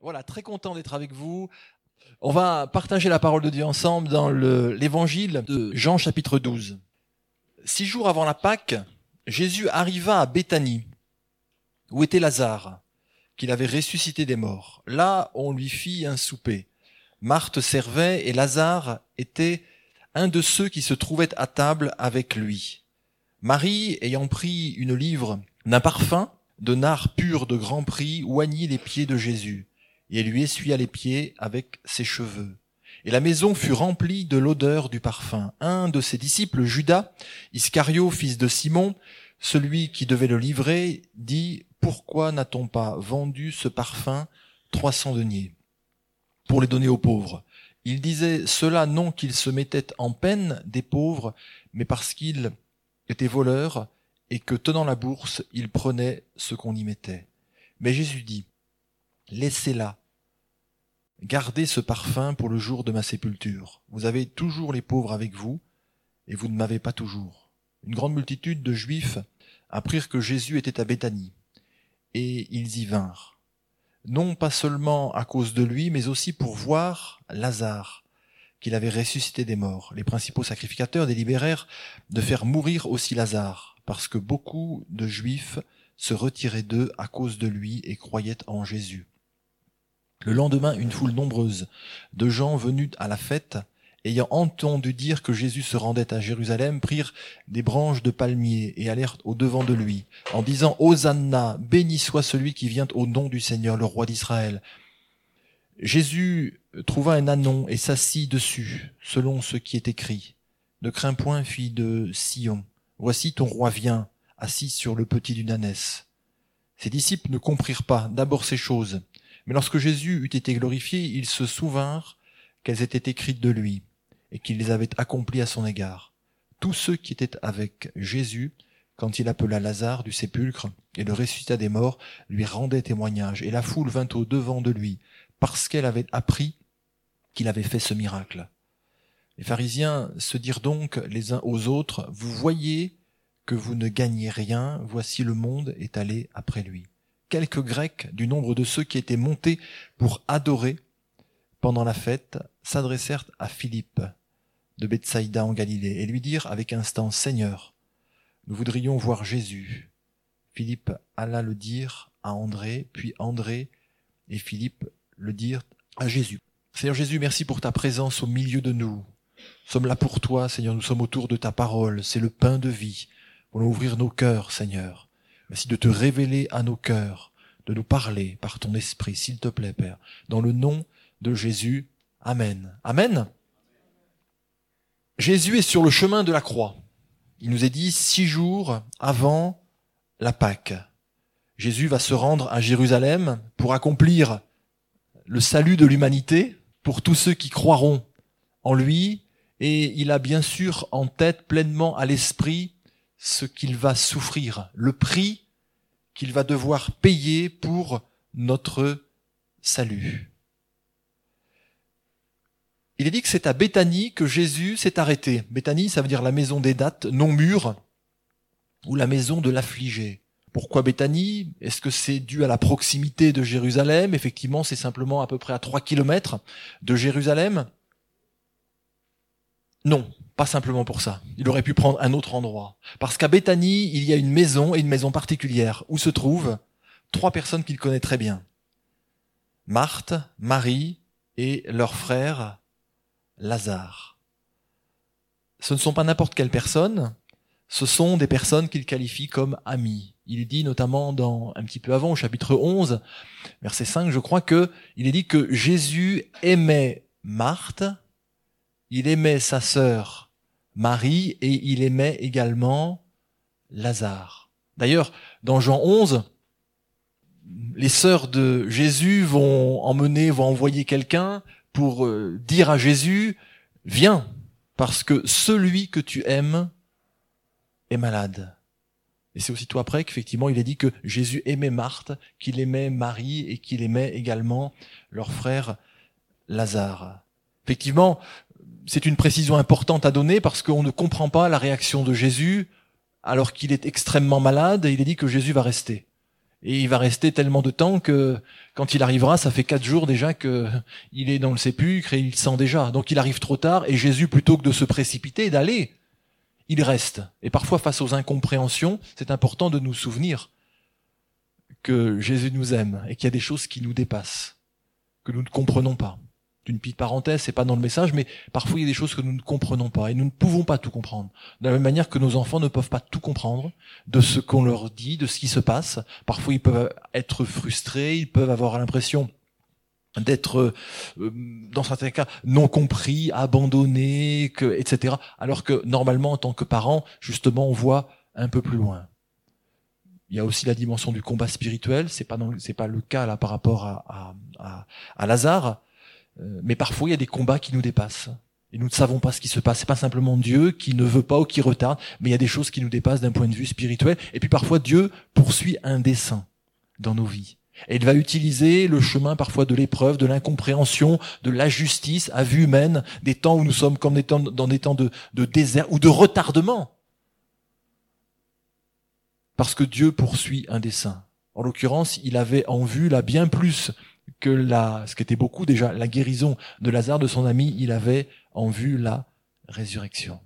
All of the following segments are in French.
Voilà, très content d'être avec vous. On va partager la parole de Dieu ensemble dans l'évangile de Jean chapitre 12. Six jours avant la Pâque, Jésus arriva à Béthanie, où était Lazare, qu'il avait ressuscité des morts. Là, on lui fit un souper. Marthe servait et Lazare était un de ceux qui se trouvaient à table avec lui. Marie, ayant pris une livre d'un parfum de nard pur de grand prix, oignit les pieds de Jésus et lui essuya les pieds avec ses cheveux. Et la maison fut remplie de l'odeur du parfum. Un de ses disciples, Judas, Iscario, fils de Simon, celui qui devait le livrer, dit, pourquoi n'a-t-on pas vendu ce parfum trois cents deniers pour les donner aux pauvres? Il disait cela non qu'il se mettait en peine des pauvres, mais parce qu'il était voleur et que tenant la bourse, il prenait ce qu'on y mettait. Mais Jésus dit, laissez-la. Gardez ce parfum pour le jour de ma sépulture. Vous avez toujours les pauvres avec vous, et vous ne m'avez pas toujours. Une grande multitude de Juifs apprirent que Jésus était à Béthanie, et ils y vinrent. Non pas seulement à cause de lui, mais aussi pour voir Lazare, qu'il avait ressuscité des morts. Les principaux sacrificateurs délibérèrent de faire mourir aussi Lazare, parce que beaucoup de Juifs se retiraient d'eux à cause de lui et croyaient en Jésus. Le lendemain, une foule nombreuse de gens venus à la fête, ayant entendu dire que Jésus se rendait à Jérusalem, prirent des branches de palmier et allèrent au devant de lui, en disant Hosanna, béni soit celui qui vient au nom du Seigneur, le roi d'Israël. Jésus trouva un anon et s'assit dessus, selon ce qui est écrit. Ne crains point, fille de Sion. Voici ton roi vient, assis sur le petit d'une ânesse. Ses disciples ne comprirent pas d'abord ces choses, mais lorsque Jésus eut été glorifié, ils se souvinrent qu'elles étaient écrites de lui, et qu'il les avait accomplies à son égard. Tous ceux qui étaient avec Jésus, quand il appela Lazare du sépulcre et le ressuscita des morts, lui rendaient témoignage, et la foule vint au devant de lui, parce qu'elle avait appris qu'il avait fait ce miracle. Les pharisiens se dirent donc les uns aux autres, Vous voyez que vous ne gagnez rien, voici le monde est allé après lui quelques Grecs du nombre de ceux qui étaient montés pour adorer pendant la fête s'adressèrent à Philippe de Bethsaïda en Galilée et lui dirent avec instant Seigneur, nous voudrions voir Jésus. Philippe alla le dire à André, puis André et Philippe le dirent à Jésus. Seigneur Jésus, merci pour ta présence au milieu de nous. Nous sommes là pour toi, Seigneur, nous sommes autour de ta parole, c'est le pain de vie. Voulons ouvrir nos cœurs, Seigneur. Merci de te révéler à nos cœurs, de nous parler par ton esprit, s'il te plaît, Père. Dans le nom de Jésus. Amen. Amen. Jésus est sur le chemin de la croix. Il nous est dit six jours avant la Pâque. Jésus va se rendre à Jérusalem pour accomplir le salut de l'humanité pour tous ceux qui croiront en lui. Et il a bien sûr en tête pleinement à l'esprit ce qu'il va souffrir, le prix qu'il va devoir payer pour notre salut. Il est dit que c'est à Béthanie que Jésus s'est arrêté. Béthanie, ça veut dire la maison des dates non mûres ou la maison de l'affligé. Pourquoi Béthanie? Est-ce que c'est dû à la proximité de Jérusalem? Effectivement, c'est simplement à peu près à 3 kilomètres de Jérusalem. Non, pas simplement pour ça. Il aurait pu prendre un autre endroit. Parce qu'à Béthanie, il y a une maison, et une maison particulière, où se trouvent trois personnes qu'il connaît très bien. Marthe, Marie et leur frère Lazare. Ce ne sont pas n'importe quelles personnes, ce sont des personnes qu'il qualifie comme amis. Il dit notamment dans un petit peu avant au chapitre 11, verset 5, je crois que il est dit que Jésus aimait Marthe, il aimait sa sœur Marie et il aimait également Lazare. D'ailleurs, dans Jean 11, les sœurs de Jésus vont emmener, vont envoyer quelqu'un pour euh, dire à Jésus, viens, parce que celui que tu aimes est malade. Et c'est aussitôt après qu'effectivement il est dit que Jésus aimait Marthe, qu'il aimait Marie et qu'il aimait également leur frère Lazare. Effectivement, c'est une précision importante à donner parce qu'on ne comprend pas la réaction de Jésus alors qu'il est extrêmement malade et il est dit que Jésus va rester. Et il va rester tellement de temps que quand il arrivera, ça fait quatre jours déjà que il est dans le sépulcre et il sent déjà. Donc il arrive trop tard et Jésus, plutôt que de se précipiter et d'aller, il reste. Et parfois, face aux incompréhensions, c'est important de nous souvenir que Jésus nous aime et qu'il y a des choses qui nous dépassent, que nous ne comprenons pas. Une petite parenthèse, c'est pas dans le message, mais parfois il y a des choses que nous ne comprenons pas et nous ne pouvons pas tout comprendre. De la même manière que nos enfants ne peuvent pas tout comprendre de ce qu'on leur dit, de ce qui se passe. Parfois ils peuvent être frustrés, ils peuvent avoir l'impression d'être, euh, dans certains cas, non compris, abandonnés, que, etc. Alors que normalement, en tant que parent, justement, on voit un peu plus loin. Il y a aussi la dimension du combat spirituel. C'est pas c'est pas le cas là par rapport à, à, à Lazare, mais parfois il y a des combats qui nous dépassent. Et nous ne savons pas ce qui se passe. C'est pas simplement Dieu qui ne veut pas ou qui retarde, mais il y a des choses qui nous dépassent d'un point de vue spirituel. Et puis parfois Dieu poursuit un dessein dans nos vies. Et il va utiliser le chemin parfois de l'épreuve, de l'incompréhension, de la justice à vue humaine, des temps où nous sommes comme dans des temps de, de désert ou de retardement. Parce que Dieu poursuit un dessein. En l'occurrence, il avait en vue là bien plus que la, ce qui était beaucoup déjà, la guérison de Lazare, de son ami, il avait en vue la résurrection.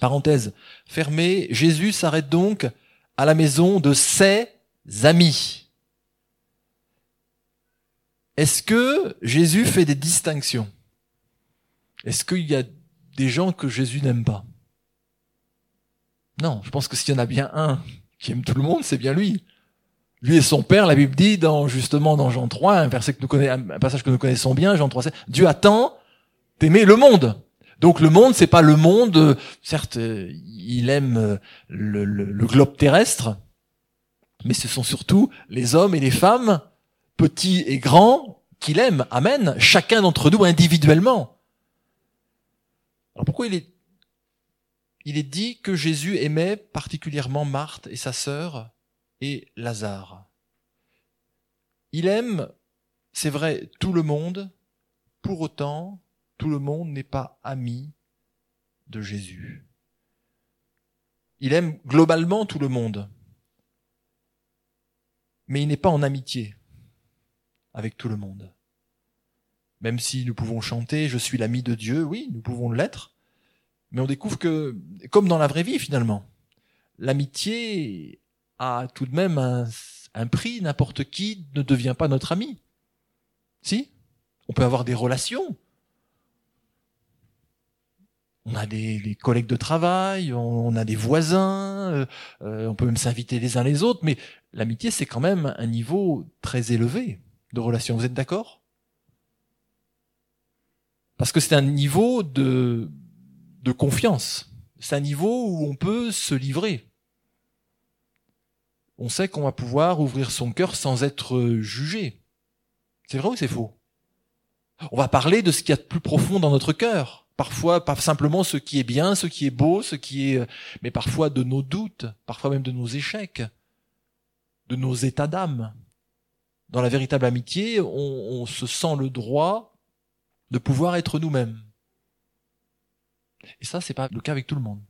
Parenthèse fermée, Jésus s'arrête donc à la maison de ses amis. Est-ce que Jésus fait des distinctions? Est-ce qu'il y a des gens que Jésus n'aime pas? Non, je pense que s'il y en a bien un qui aime tout le monde, c'est bien lui lui et son père, la Bible dit dans justement dans Jean 3, un, passage que nous connaissons bien, Jean 3, Dieu attend d'aimer le monde. Donc le monde, c'est pas le monde. Certes, il aime le, le, globe terrestre, mais ce sont surtout les hommes et les femmes, petits et grands, qu'il aime. Amen. Chacun d'entre nous individuellement. Alors pourquoi il est il est dit que Jésus aimait particulièrement Marthe et sa sœur? Et Lazare. Il aime, c'est vrai, tout le monde, pour autant, tout le monde n'est pas ami de Jésus. Il aime globalement tout le monde, mais il n'est pas en amitié avec tout le monde. Même si nous pouvons chanter Je suis l'ami de Dieu, oui, nous pouvons l'être, mais on découvre que, comme dans la vraie vie finalement, l'amitié a tout de même un, prix. N'importe qui ne devient pas notre ami. Si? On peut avoir des relations. On a des, collègues de travail, on, a des voisins, euh, euh, on peut même s'inviter les uns les autres, mais l'amitié, c'est quand même un niveau très élevé de relation. Vous êtes d'accord? Parce que c'est un niveau de, de confiance. C'est un niveau où on peut se livrer on sait qu'on va pouvoir ouvrir son cœur sans être euh, jugé. C'est vrai ou c'est faux? On va parler de ce qu'il y a de plus profond dans notre cœur. Parfois, pas simplement ce qui est bien, ce qui est beau, ce qui est, euh, mais parfois de nos doutes, parfois même de nos échecs, de nos états d'âme. Dans la véritable amitié, on, on se sent le droit de pouvoir être nous-mêmes. Et ça, c'est pas le cas avec tout le monde.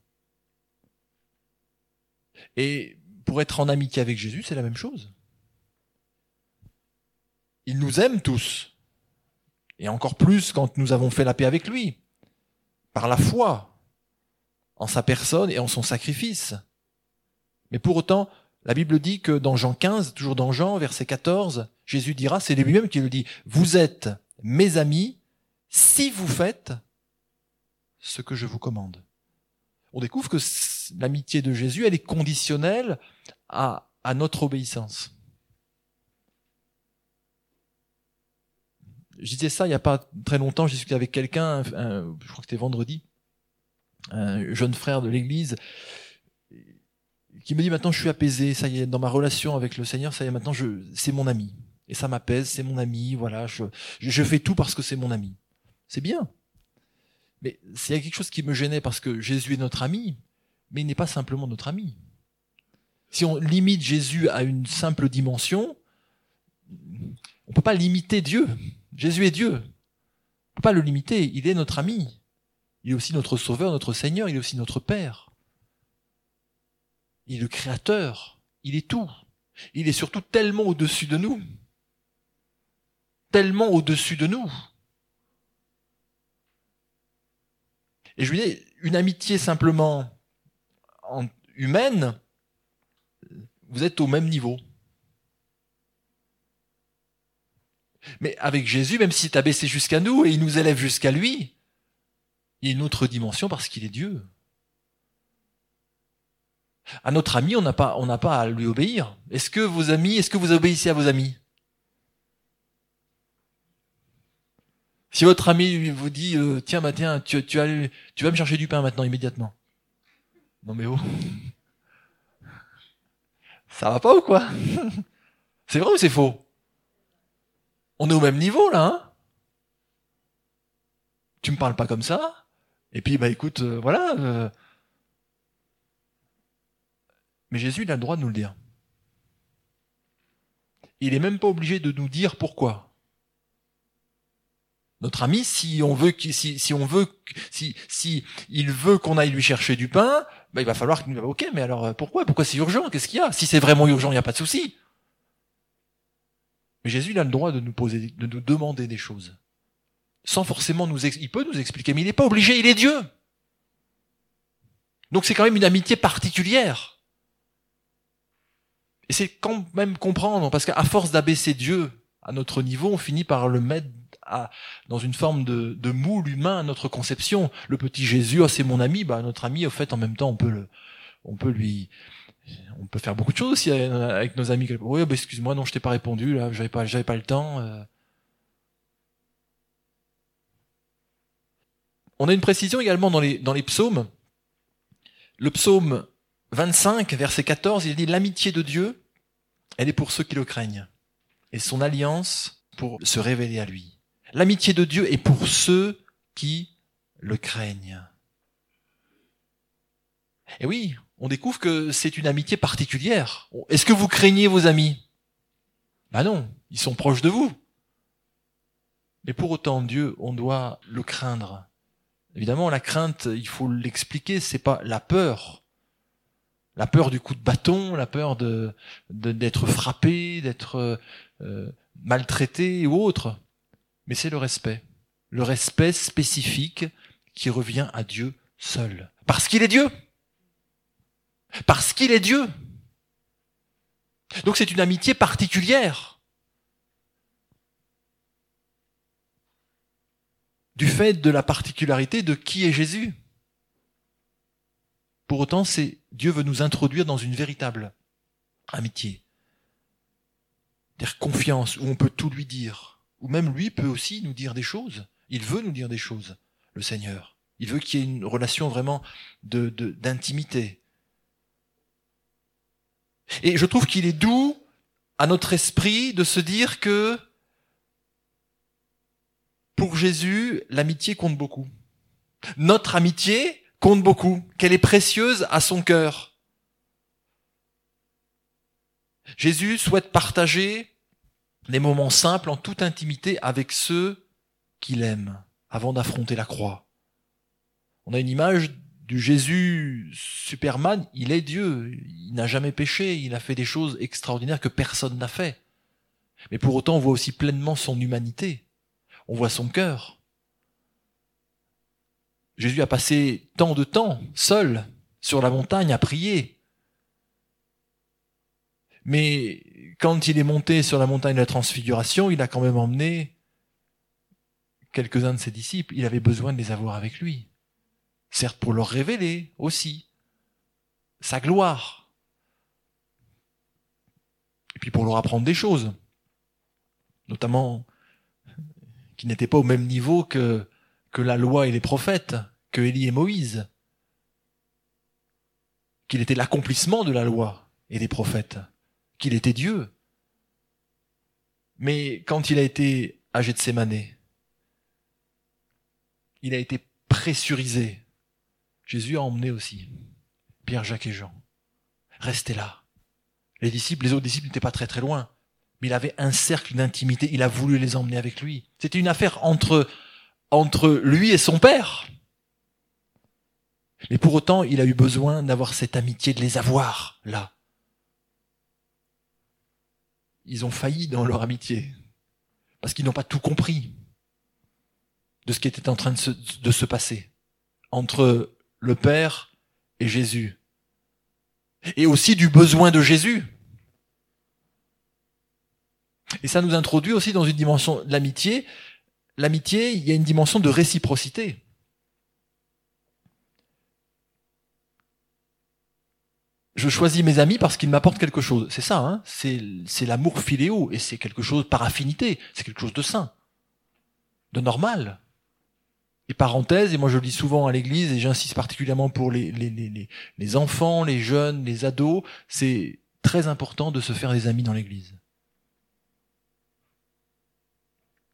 Et pour être en amitié avec Jésus, c'est la même chose. Il nous aime tous. Et encore plus quand nous avons fait la paix avec lui. Par la foi. En sa personne et en son sacrifice. Mais pour autant, la Bible dit que dans Jean 15, toujours dans Jean, verset 14, Jésus dira, c'est lui-même qui le dit, vous êtes mes amis si vous faites ce que je vous commande. On découvre que l'amitié de Jésus, elle est conditionnelle à, notre obéissance. Je disais ça il n'y a pas très longtemps, j'ai discuté avec quelqu'un, je crois que c'était vendredi, un jeune frère de l'église, qui me dit maintenant je suis apaisé, ça y est, dans ma relation avec le Seigneur, ça y est, maintenant c'est mon ami. Et ça m'apaise, c'est mon ami, voilà, je, je fais tout parce que c'est mon ami. C'est bien. Mais s'il y a quelque chose qui me gênait parce que Jésus est notre ami, mais il n'est pas simplement notre ami. Si on limite Jésus à une simple dimension, on ne peut pas limiter Dieu. Jésus est Dieu. On ne peut pas le limiter. Il est notre ami. Il est aussi notre sauveur, notre Seigneur. Il est aussi notre Père. Il est le Créateur. Il est tout. Il est surtout tellement au-dessus de nous. Tellement au-dessus de nous. Et je lui dis, une amitié simplement humaine, vous êtes au même niveau. Mais avec Jésus, même s'il t'a baissé jusqu'à nous et il nous élève jusqu'à lui, il y a une autre dimension parce qu'il est Dieu. À notre ami, on n'a pas, pas à lui obéir. Est-ce que vos amis, est-ce que vous obéissez à vos amis? Si votre ami vous dit, euh, tiens, bah, tu, tu vas me chercher du pain maintenant, immédiatement. Non mais oh. Ça va pas ou quoi? C'est vrai ou c'est faux? On est au même niveau là, hein? Tu me parles pas comme ça? Et puis bah écoute, euh, voilà. Euh. Mais Jésus il a le droit de nous le dire. Il est même pas obligé de nous dire pourquoi. Notre ami, si on veut, si, si on veut, si, si il veut qu'on aille lui chercher du pain, bah, il va falloir qu'il nous ok, mais alors euh, pourquoi? Pourquoi c'est urgent? Qu'est-ce qu'il y a? Si c'est vraiment urgent, il n'y a pas de souci. Mais Jésus, il a le droit de nous poser, de nous demander des choses. Sans forcément nous, il peut nous expliquer, mais il n'est pas obligé, il est Dieu. Donc c'est quand même une amitié particulière. Et c'est quand même comprendre, parce qu'à force d'abaisser Dieu à notre niveau, on finit par le mettre dans une forme de, de, moule humain à notre conception. Le petit Jésus, oh, c'est mon ami, bah, notre ami, au fait, en même temps, on peut le, on peut lui, on peut faire beaucoup de choses aussi avec nos amis. Oui, bah, excuse-moi, non, je t'ai pas répondu, là, j'avais pas, j'avais pas le temps. Euh. On a une précision également dans les, dans les psaumes. Le psaume 25, verset 14, il dit l'amitié de Dieu, elle est pour ceux qui le craignent. Et son alliance pour se révéler à lui. L'amitié de Dieu est pour ceux qui le craignent. Et oui, on découvre que c'est une amitié particulière. Est-ce que vous craignez vos amis? Ben non, ils sont proches de vous. Mais pour autant, Dieu, on doit le craindre. Évidemment, la crainte, il faut l'expliquer, c'est pas la peur. La peur du coup de bâton, la peur de d'être frappé, d'être euh, maltraité ou autre mais c'est le respect. Le respect spécifique qui revient à Dieu seul. Parce qu'il est Dieu. Parce qu'il est Dieu. Donc c'est une amitié particulière. Du fait de la particularité de qui est Jésus. Pour autant, c'est Dieu veut nous introduire dans une véritable amitié. Dire confiance où on peut tout lui dire ou même lui peut aussi nous dire des choses. Il veut nous dire des choses, le Seigneur. Il veut qu'il y ait une relation vraiment d'intimité. Et je trouve qu'il est doux à notre esprit de se dire que pour Jésus, l'amitié compte beaucoup. Notre amitié compte beaucoup, qu'elle est précieuse à son cœur. Jésus souhaite partager des moments simples en toute intimité avec ceux qu'il aime avant d'affronter la croix. On a une image du Jésus Superman, il est Dieu, il n'a jamais péché, il a fait des choses extraordinaires que personne n'a fait. Mais pour autant, on voit aussi pleinement son humanité, on voit son cœur. Jésus a passé tant de temps seul sur la montagne à prier, mais quand il est monté sur la montagne de la transfiguration, il a quand même emmené quelques-uns de ses disciples. Il avait besoin de les avoir avec lui. Certes pour leur révéler aussi sa gloire. Et puis pour leur apprendre des choses. Notamment qui n'étaient pas au même niveau que, que la loi et les prophètes, que Élie et Moïse. Qu'il était l'accomplissement de la loi et des prophètes qu'il était Dieu. Mais quand il a été à Gethsemane, il a été pressurisé. Jésus a emmené aussi Pierre, Jacques et Jean. Restez là. Les disciples, les autres disciples n'étaient pas très très loin, mais il avait un cercle d'intimité, il a voulu les emmener avec lui. C'était une affaire entre, entre lui et son père. Mais pour autant, il a eu besoin d'avoir cette amitié, de les avoir là. Ils ont failli dans leur amitié. Parce qu'ils n'ont pas tout compris de ce qui était en train de se, de se passer entre le Père et Jésus. Et aussi du besoin de Jésus. Et ça nous introduit aussi dans une dimension de l'amitié. L'amitié, il y a une dimension de réciprocité. Je choisis mes amis parce qu'ils m'apportent quelque chose. C'est ça, hein c'est, l'amour filéo, et c'est quelque chose par affinité, c'est quelque chose de sain, de normal. Et parenthèse, et moi je le dis souvent à l'église, et j'insiste particulièrement pour les, les, les, enfants, les jeunes, les ados, c'est très important de se faire des amis dans l'église.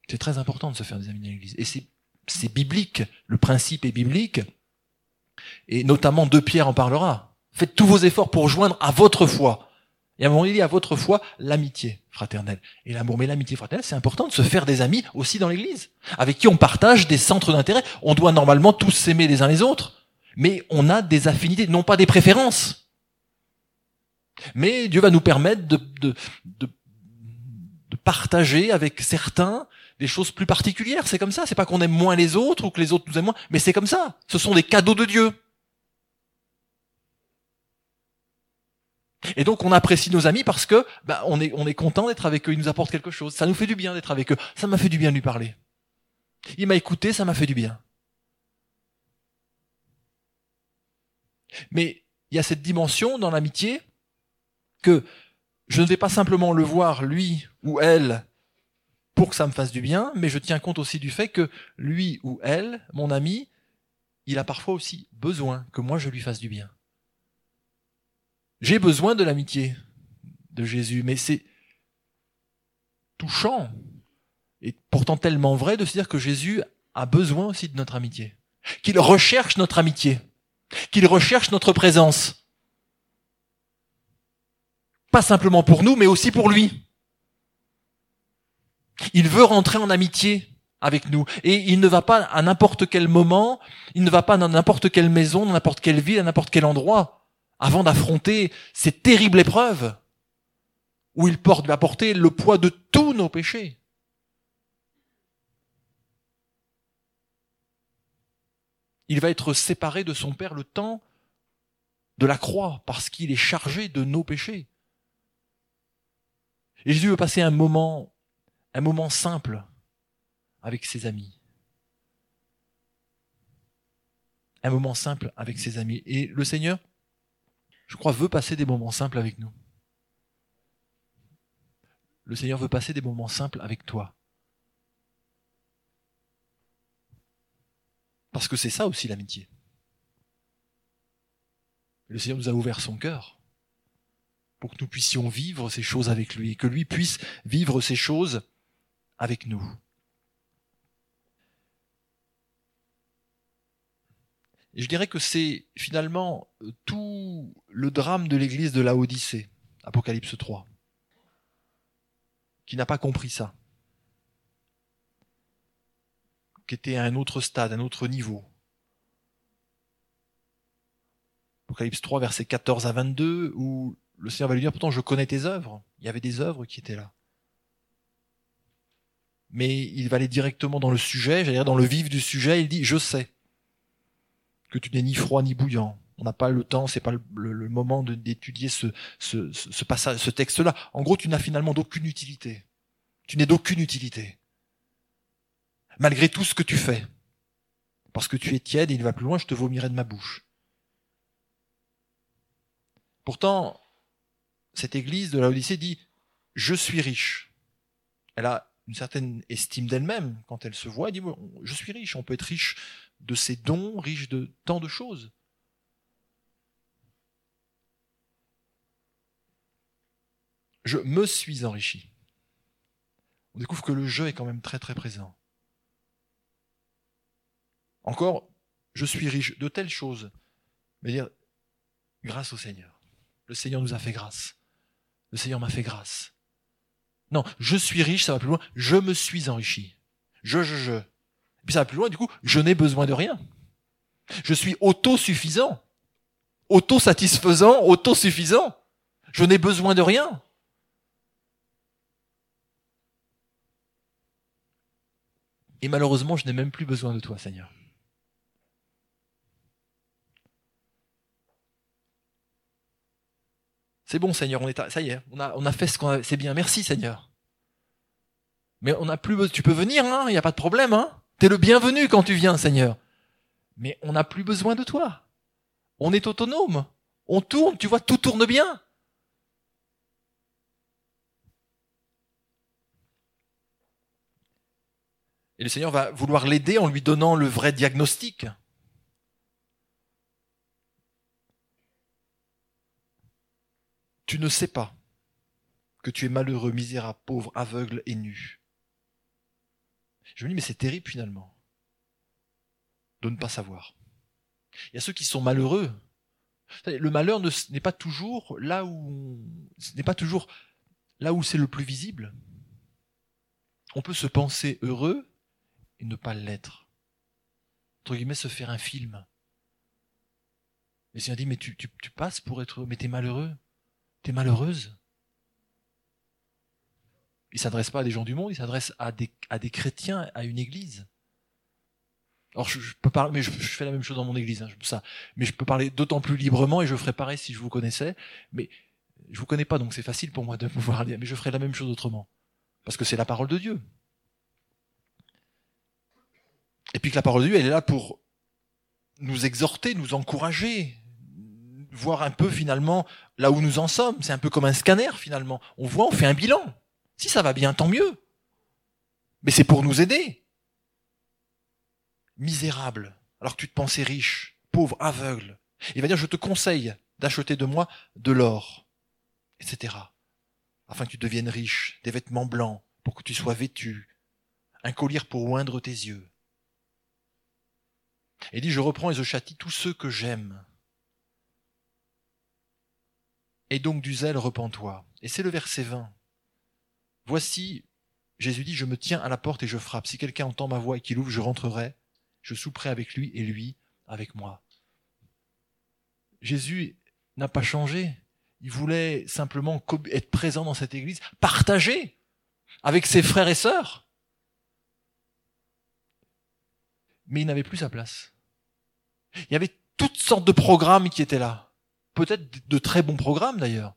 C'est très important de se faire des amis dans l'église. Et c'est, biblique, le principe est biblique, et notamment deux Pierre en parlera. Faites tous vos efforts pour joindre à votre foi. Et à un moment, il dit à votre foi l'amitié fraternelle. Et l'amour, mais l'amitié fraternelle, c'est important de se faire des amis aussi dans l'église, avec qui on partage des centres d'intérêt. On doit normalement tous s'aimer les uns les autres, mais on a des affinités, non pas des préférences. Mais Dieu va nous permettre de, de, de, de partager avec certains des choses plus particulières. C'est comme ça. C'est pas qu'on aime moins les autres ou que les autres nous aiment moins, mais c'est comme ça. Ce sont des cadeaux de Dieu. Et donc on apprécie nos amis parce que bah, on est on est content d'être avec eux, ils nous apportent quelque chose. Ça nous fait du bien d'être avec eux. Ça m'a fait du bien de lui parler. Il m'a écouté, ça m'a fait du bien. Mais il y a cette dimension dans l'amitié que je ne vais pas simplement le voir lui ou elle pour que ça me fasse du bien, mais je tiens compte aussi du fait que lui ou elle, mon ami, il a parfois aussi besoin que moi je lui fasse du bien. J'ai besoin de l'amitié de Jésus, mais c'est touchant et pourtant tellement vrai de se dire que Jésus a besoin aussi de notre amitié, qu'il recherche notre amitié, qu'il recherche notre présence. Pas simplement pour nous, mais aussi pour lui. Il veut rentrer en amitié avec nous. Et il ne va pas à n'importe quel moment, il ne va pas dans n'importe quelle maison, dans n'importe quelle ville, à n'importe quel endroit avant d'affronter cette terrible épreuve où il porte, va porter le poids de tous nos péchés. Il va être séparé de son Père le temps de la croix parce qu'il est chargé de nos péchés. Et Jésus veut passer un moment, un moment simple avec ses amis. Un moment simple avec ses amis. Et le Seigneur, je crois, veut passer des moments simples avec nous. Le Seigneur veut passer des moments simples avec toi. Parce que c'est ça aussi l'amitié. Le Seigneur nous a ouvert son cœur pour que nous puissions vivre ces choses avec lui et que lui puisse vivre ces choses avec nous. Je dirais que c'est finalement euh, tout le drame de l'église de la Odyssée, Apocalypse 3, qui n'a pas compris ça, qui était à un autre stade, un autre niveau. Apocalypse 3, versets 14 à 22, où le Seigneur va lui dire, pourtant je connais tes œuvres. Il y avait des œuvres qui étaient là. Mais il va aller directement dans le sujet, j'allais dire dans le vif du sujet, il dit, je sais que tu n'es ni froid ni bouillant. On n'a pas le temps, c'est pas le, moment d'étudier ce, ce, ce, passage, ce texte-là. En gros, tu n'as finalement d'aucune utilité. Tu n'es d'aucune utilité. Malgré tout ce que tu fais. Parce que tu es tiède et il va plus loin, je te vomirai de ma bouche. Pourtant, cette église de la Odyssée dit, je suis riche. Elle a une certaine estime d'elle-même quand elle se voit, elle dit, je suis riche, on peut être riche de ses dons, riche de tant de choses. Je me suis enrichi. On découvre que le jeu est quand même très très présent. Encore, je suis riche de telles choses, mais dire grâce au Seigneur. Le Seigneur nous a fait grâce. Le Seigneur m'a fait grâce. Non, je suis riche, ça va plus loin. Je me suis enrichi. Je, je, je. Et puis ça va plus loin, du coup, je n'ai besoin de rien. Je suis autosuffisant, autosatisfaisant, autosuffisant. Je n'ai besoin de rien. Et malheureusement, je n'ai même plus besoin de toi, Seigneur. C'est bon, Seigneur, on est à... ça y est, on a, on a fait ce qu'on a, c'est bien, merci, Seigneur. Mais on n'a plus besoin, tu peux venir, hein, il hein n'y a pas de problème, hein T'es le bienvenu quand tu viens, Seigneur. Mais on n'a plus besoin de toi. On est autonome. On tourne, tu vois, tout tourne bien. Et le Seigneur va vouloir l'aider en lui donnant le vrai diagnostic. Tu ne sais pas que tu es malheureux, misérable, pauvre, aveugle et nu. Je me dis, mais c'est terrible finalement de ne pas savoir. Il y a ceux qui sont malheureux. Le malheur n'est pas toujours là où c'est le plus visible. On peut se penser heureux et ne pas l'être. Entre guillemets, se faire un film. Et Seigneur dit, mais tu passes pour être heureux, mais t'es malheureux. T'es malheureuse. Il s'adresse pas à des gens du monde, il s'adresse à des, à des chrétiens, à une église. Alors je, peux parler, mais je, fais la même chose dans mon église, hein, ça. Mais je peux parler d'autant plus librement et je ferai pareil si je vous connaissais. Mais je vous connais pas, donc c'est facile pour moi de pouvoir dire. Mais je ferai la même chose autrement, parce que c'est la parole de Dieu. Et puis que la parole de Dieu, elle est là pour nous exhorter, nous encourager, voir un peu finalement là où nous en sommes. C'est un peu comme un scanner finalement. On voit, on fait un bilan. Si ça va bien, tant mieux. Mais c'est pour nous aider. Misérable, alors que tu te pensais riche, pauvre, aveugle. Il va dire, je te conseille d'acheter de moi de l'or, etc. Afin que tu deviennes riche, des vêtements blancs, pour que tu sois vêtu, un collier pour oindre tes yeux. Et dit, je reprends et je châtie tous ceux que j'aime. Et donc du zèle, repens-toi. Et c'est le verset 20. Voici, Jésus dit, je me tiens à la porte et je frappe. Si quelqu'un entend ma voix et qu'il ouvre, je rentrerai, je souperai avec lui et lui avec moi. Jésus n'a pas changé. Il voulait simplement être présent dans cette église, partager avec ses frères et sœurs. Mais il n'avait plus sa place. Il y avait toutes sortes de programmes qui étaient là. Peut-être de très bons programmes d'ailleurs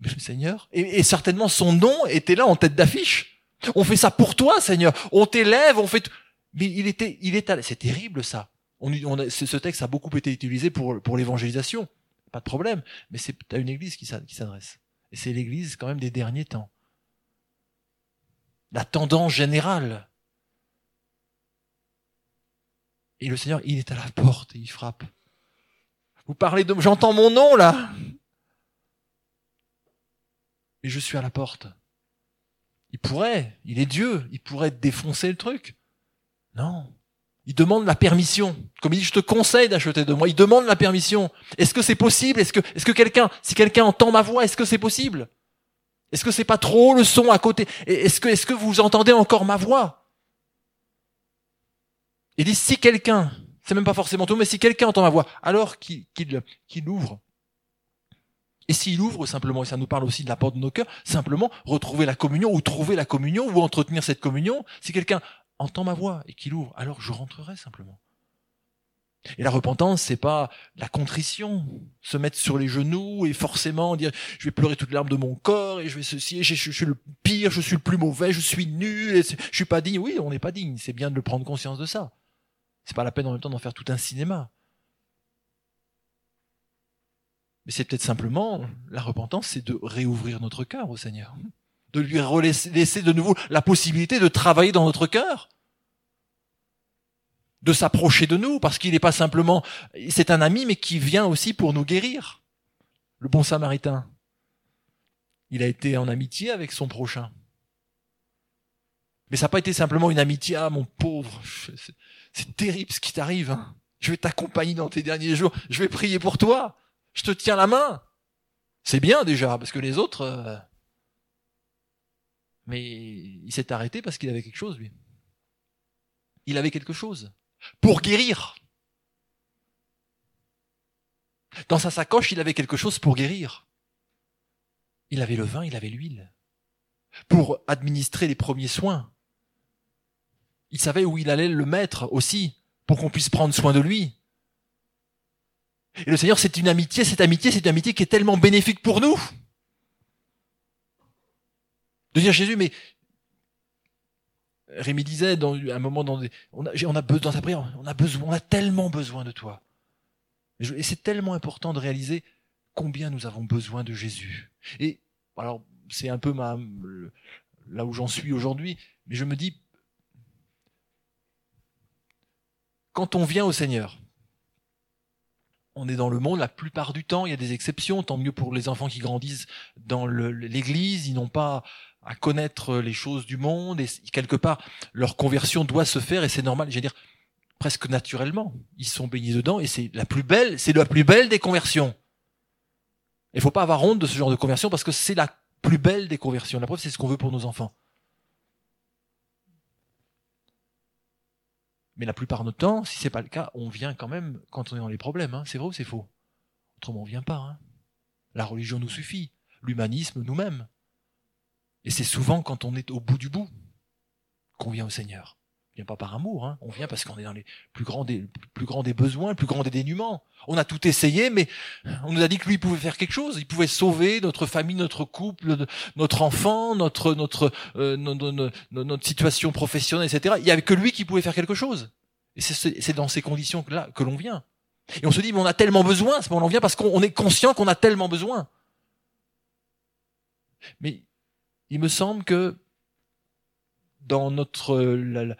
mais Seigneur, et, certainement son nom était là en tête d'affiche. On fait ça pour toi, Seigneur. On t'élève, on fait. Mais il était, il est, c'est terrible ça. Ce texte a beaucoup été utilisé pour pour l'évangélisation, pas de problème. Mais c'est à une église qui s'adresse. Et c'est l'église quand même des derniers temps. La tendance générale. Et le Seigneur, il est à la porte et il frappe. Vous parlez de, j'entends mon nom là mais je suis à la porte. Il pourrait, il est Dieu, il pourrait défoncer le truc. Non. Il demande la permission. Comme il dit, je te conseille d'acheter de moi. Il demande la permission. Est-ce que c'est possible? Est-ce que, est-ce que quelqu'un, si quelqu'un entend ma voix, est-ce que c'est possible? Est-ce que c'est pas trop le son à côté? Est-ce que, est-ce que vous entendez encore ma voix? Il dit, si quelqu'un, c'est même pas forcément tout, mais si quelqu'un entend ma voix, alors qu'il, qu'il, qu'il ouvre et s'il ouvre simplement, et ça nous parle aussi de la porte de nos cœurs, simplement retrouver la communion ou trouver la communion ou entretenir cette communion, si quelqu'un entend ma voix et qu'il ouvre, alors je rentrerai simplement. Et la repentance, c'est pas la contrition, se mettre sur les genoux et forcément dire je vais pleurer toutes les larmes de mon corps et je vais ceci, je, je, suis le pire, je suis le plus mauvais, je suis nul, je suis pas digne. Oui, on n'est pas digne, c'est bien de le prendre conscience de ça. C'est pas la peine en même temps d'en faire tout un cinéma. Mais c'est peut-être simplement, la repentance, c'est de réouvrir notre cœur au Seigneur. De lui laisser de nouveau la possibilité de travailler dans notre cœur. De s'approcher de nous, parce qu'il n'est pas simplement, c'est un ami, mais qui vient aussi pour nous guérir. Le bon samaritain. Il a été en amitié avec son prochain. Mais ça n'a pas été simplement une amitié, ah mon pauvre, c'est terrible ce qui t'arrive. Hein. Je vais t'accompagner dans tes derniers jours, je vais prier pour toi je te tiens la main. C'est bien déjà, parce que les autres... Euh, mais il s'est arrêté parce qu'il avait quelque chose, lui. Il avait quelque chose. Pour guérir. Dans sa sacoche, il avait quelque chose pour guérir. Il avait le vin, il avait l'huile. Pour administrer les premiers soins. Il savait où il allait le mettre aussi, pour qu'on puisse prendre soin de lui. Et le Seigneur, c'est une amitié, cette amitié, c'est une amitié qui est tellement bénéfique pour nous. De dire Jésus, mais Rémi disait dans un moment dans on a, on a dans sa prière, on a besoin, on a tellement besoin de toi. Et c'est tellement important de réaliser combien nous avons besoin de Jésus. Et alors, c'est un peu ma, là où j'en suis aujourd'hui, mais je me dis, quand on vient au Seigneur, on est dans le monde la plupart du temps, il y a des exceptions, tant mieux pour les enfants qui grandissent dans l'église, ils n'ont pas à connaître les choses du monde et quelque part leur conversion doit se faire et c'est normal, veux dire presque naturellement, ils sont baignés dedans et c'est la plus belle, c'est la plus belle des conversions. Il faut pas avoir honte de ce genre de conversion parce que c'est la plus belle des conversions. La preuve c'est ce qu'on veut pour nos enfants. Mais la plupart de notre temps, si c'est pas le cas, on vient quand même quand on est dans les problèmes. Hein. C'est vrai ou c'est faux? Autrement, on vient pas. Hein. La religion nous suffit. L'humanisme nous-mêmes. Et c'est souvent quand on est au bout du bout qu'on vient au Seigneur. On vient pas par amour, hein. on vient parce qu'on est dans les plus grands des plus grands des besoins, plus grand des dénuements. On a tout essayé, mais on nous a dit que lui pouvait faire quelque chose. Il pouvait sauver notre famille, notre couple, notre enfant, notre notre euh, notre, situation professionnelle, etc. Il y avait que lui qui pouvait faire quelque chose. Et c'est dans ces conditions là que l'on vient. Et on se dit, mais on a tellement besoin, ce moment on vient parce qu'on est conscient qu'on a tellement besoin. Mais il me semble que dans notre la,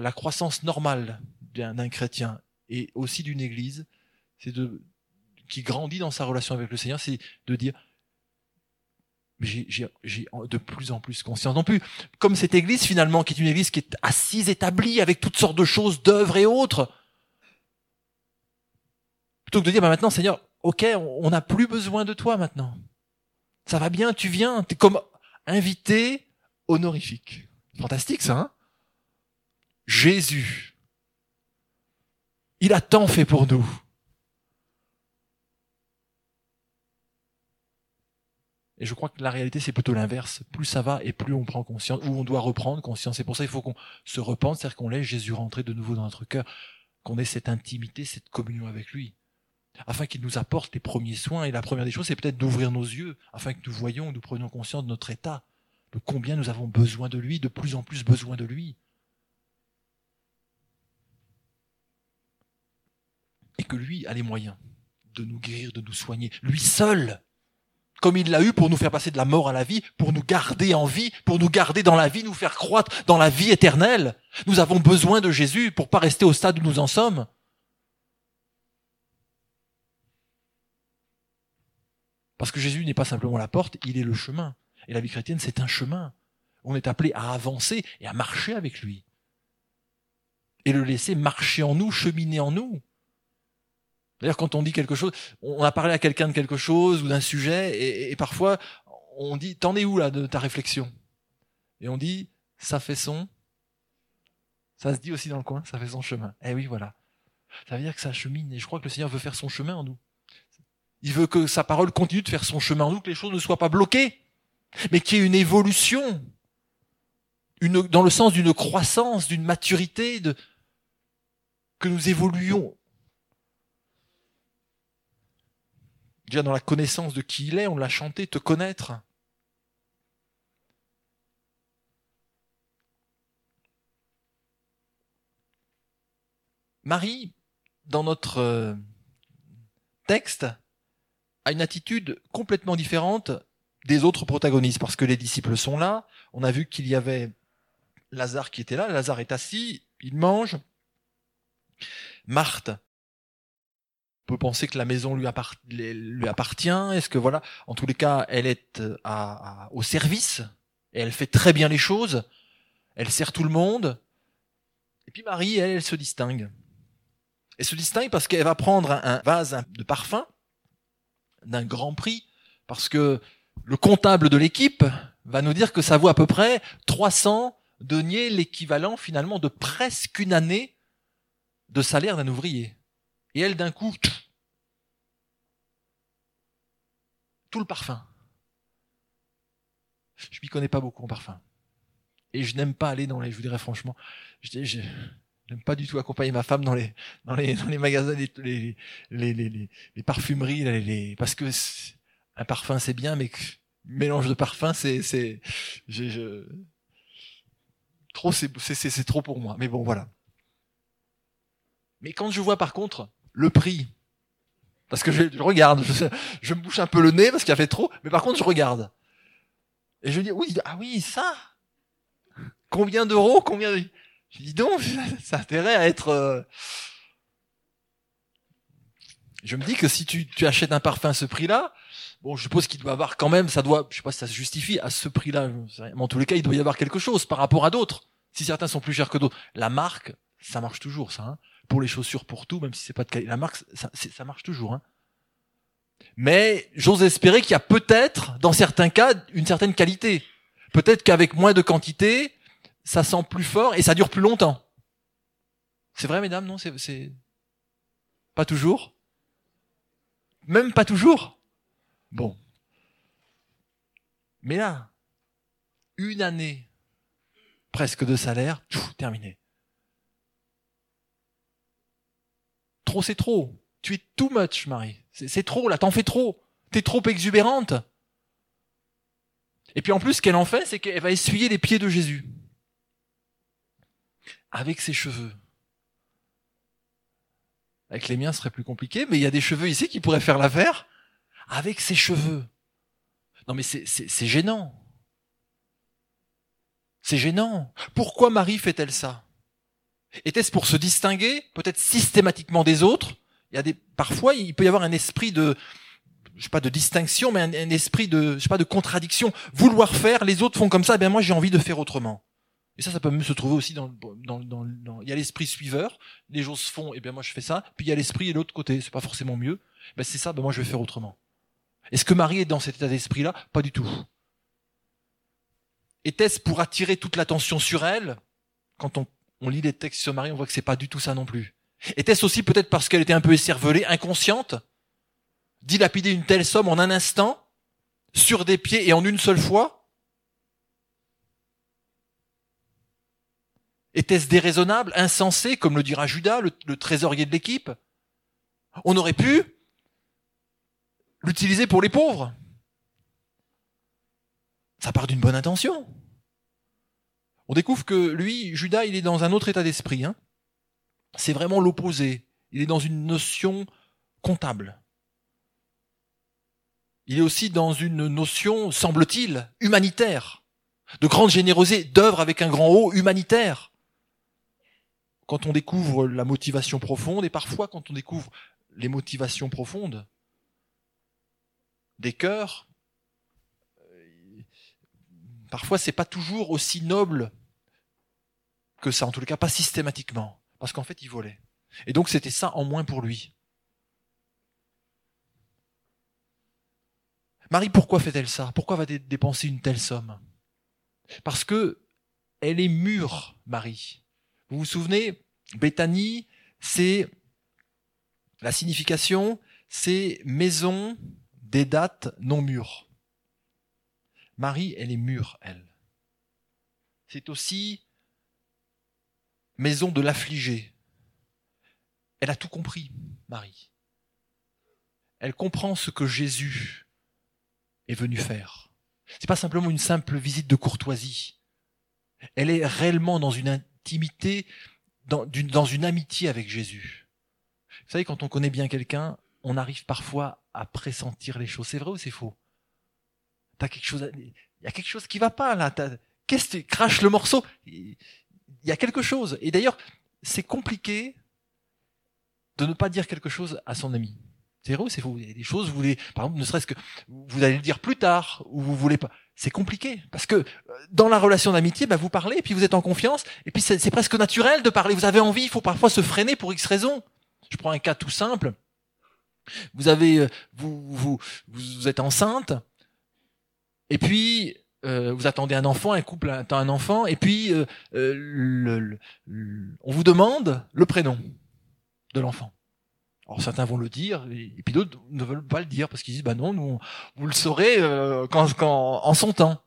la, croissance normale d'un chrétien et aussi d'une église, c'est de qui grandit dans sa relation avec le Seigneur, c'est de dire j'ai de plus en plus conscience non plus comme cette église finalement qui est une église qui est assise établie avec toutes sortes de choses d'œuvres et autres plutôt que de dire bah maintenant Seigneur ok on n'a plus besoin de toi maintenant ça va bien tu viens es comme invité honorifique. Fantastique ça, hein? Jésus. Il a tant fait pour nous. Et je crois que la réalité, c'est plutôt l'inverse. Plus ça va et plus on prend conscience, ou on doit reprendre conscience. C'est pour ça qu'il faut qu'on se repente, c'est-à-dire qu'on laisse Jésus rentrer de nouveau dans notre cœur, qu'on ait cette intimité, cette communion avec lui, afin qu'il nous apporte les premiers soins. Et la première des choses, c'est peut-être d'ouvrir nos yeux, afin que nous voyons, nous prenions conscience de notre état, de combien nous avons besoin de lui, de plus en plus besoin de lui. Et que lui a les moyens de nous guérir, de nous soigner. Lui seul, comme il l'a eu pour nous faire passer de la mort à la vie, pour nous garder en vie, pour nous garder dans la vie, nous faire croître dans la vie éternelle. Nous avons besoin de Jésus pour pas rester au stade où nous en sommes. Parce que Jésus n'est pas simplement la porte, il est le chemin. Et la vie chrétienne, c'est un chemin. On est appelé à avancer et à marcher avec lui. Et le laisser marcher en nous, cheminer en nous. D'ailleurs, quand on dit quelque chose, on a parlé à quelqu'un de quelque chose ou d'un sujet, et, parfois on dit, t'en es où là de ta réflexion? Et on dit, ça fait son, ça se dit aussi dans le coin, ça fait son chemin. Eh oui, voilà. Ça veut dire que ça chemine, et je crois que le Seigneur veut faire son chemin en nous. Il veut que sa parole continue de faire son chemin en nous, que les choses ne soient pas bloquées mais qui est une évolution, dans le sens d'une croissance, d'une maturité, que nous évoluons. Déjà dans la connaissance de qui il est, on l'a chanté, te connaître. Marie, dans notre euh, texte, a une attitude complètement différente des autres protagonistes, parce que les disciples sont là. On a vu qu'il y avait Lazare qui était là. Lazare est assis, il mange. Marthe peut penser que la maison lui, appartient. Est-ce que voilà, en tous les cas, elle est au service et elle fait très bien les choses. Elle sert tout le monde. Et puis Marie, elle, elle se distingue. Elle se distingue parce qu'elle va prendre un vase de parfum d'un grand prix, parce que le comptable de l'équipe va nous dire que ça vaut à peu près 300 deniers, l'équivalent finalement de presque une année de salaire d'un ouvrier. Et elle, d'un coup, tout le parfum. Je m'y connais pas beaucoup en parfum. Et je n'aime pas aller dans les, je vous dirais franchement, je, n'aime pas du tout accompagner ma femme dans les, dans les, dans les magasins, les, les, les, les, parfumeries, les, parce que un parfum c'est bien, mais mélange de parfums c'est, c'est, je, trop c'est, c'est, trop pour moi. Mais bon, voilà. Mais quand je vois par contre le prix, parce que je, regarde, je, me bouche un peu le nez parce qu'il a fait trop, mais par contre je regarde. Et je dis, oui, ah oui, ça Combien d'euros Combien de... Je dis donc, ça a intérêt à être... Euh, je me dis que si tu, tu achètes un parfum à ce prix-là, bon, je suppose qu'il doit avoir quand même, ça doit, je sais pas si ça se justifie à ce prix-là, mais en tous les cas, il doit y avoir quelque chose par rapport à d'autres. Si certains sont plus chers que d'autres, la marque, ça marche toujours, ça. Hein. Pour les chaussures, pour tout, même si c'est pas de qualité, la marque, ça, ça marche toujours. Hein. Mais j'ose espérer qu'il y a peut-être, dans certains cas, une certaine qualité. Peut-être qu'avec moins de quantité, ça sent plus fort et ça dure plus longtemps. C'est vrai, mesdames, non C'est pas toujours? Même pas toujours? Bon. Mais là, une année presque de salaire, tout terminé. Trop, c'est trop. Tu es too much, Marie. C'est trop, là, t'en fais trop. T'es trop exubérante. Et puis en plus, ce qu'elle en fait, c'est qu'elle va essuyer les pieds de Jésus. Avec ses cheveux. Avec les miens, ce serait plus compliqué, mais il y a des cheveux ici qui pourraient faire l'affaire. Avec ses cheveux. Non mais c'est gênant. C'est gênant. Pourquoi Marie fait-elle ça? Était-ce pour se distinguer, peut-être systématiquement des autres? Il y a des, parfois, il peut y avoir un esprit de, je sais pas, de distinction, mais un, esprit de, je sais pas, de contradiction. Vouloir faire, les autres font comme ça, eh bien moi j'ai envie de faire autrement. Et ça, ça peut même se trouver aussi dans, dans, dans, dans il y a l'esprit suiveur, les choses se font, et eh bien moi je fais ça. Puis il y a l'esprit et l'autre côté, c'est pas forcément mieux. Ben c'est ça, ben moi je vais faire autrement. Est-ce que Marie est dans cet état d'esprit-là? Pas du tout. Était-ce pour attirer toute l'attention sur elle? Quand on, lit les textes sur Marie, on voit que c'est pas du tout ça non plus. Était-ce aussi peut-être parce qu'elle était un peu écervelée, inconsciente? Dilapider une telle somme en un instant, sur des pieds et en une seule fois? Était-ce déraisonnable, insensé, comme le dira Judas, le trésorier de l'équipe? On aurait pu l'utiliser pour les pauvres. Ça part d'une bonne intention. On découvre que lui, Judas, il est dans un autre état d'esprit. Hein c'est vraiment l'opposé. Il est dans une notion comptable. Il est aussi dans une notion, semble-t-il, humanitaire, de grande générosité, d'œuvre avec un grand O humanitaire. Quand on découvre la motivation profonde, et parfois quand on découvre les motivations profondes des cœurs, euh, parfois c'est pas toujours aussi noble que ça, en tout cas pas systématiquement. Parce qu'en fait, il volait. Et donc, c'était ça en moins pour lui. Marie, pourquoi fait-elle ça? Pourquoi va-t-elle dépenser une telle somme? Parce que elle est mûre, Marie. Vous vous souvenez, Béthanie, c'est la signification, c'est maison des dates non mûres. Marie, elle est mûre, elle. C'est aussi maison de l'affligé. Elle a tout compris, Marie. Elle comprend ce que Jésus est venu faire. C'est pas simplement une simple visite de courtoisie. Elle est réellement dans une intimité, dans, dans une amitié avec Jésus. Vous savez, quand on connaît bien quelqu'un, on arrive parfois à pressentir les choses. C'est vrai ou c'est faux? T'as quelque chose, il y a quelque chose qui va pas là. Qu'est-ce que crache le morceau? Il y a quelque chose. Et d'ailleurs, c'est compliqué de ne pas dire quelque chose à son ami. C'est vrai, c'est faux? Il y a des choses, vous voulez, par exemple, ne serait-ce que vous allez le dire plus tard, ou vous voulez pas. C'est compliqué parce que euh, dans la relation d'amitié, bah, vous parlez, puis vous êtes en confiance, et puis c'est presque naturel de parler. Vous avez envie, il faut parfois se freiner pour X raisons. Je prends un cas tout simple. Euh, vous, êtes enceinte, et puis euh, vous attendez un enfant, un couple attend un enfant, et puis euh, on vous demande le prénom de l'enfant. Alors certains vont le dire, et, puis d'autres ne veulent pas le dire parce qu'ils disent bah non, nous, vous le saurez en son temps.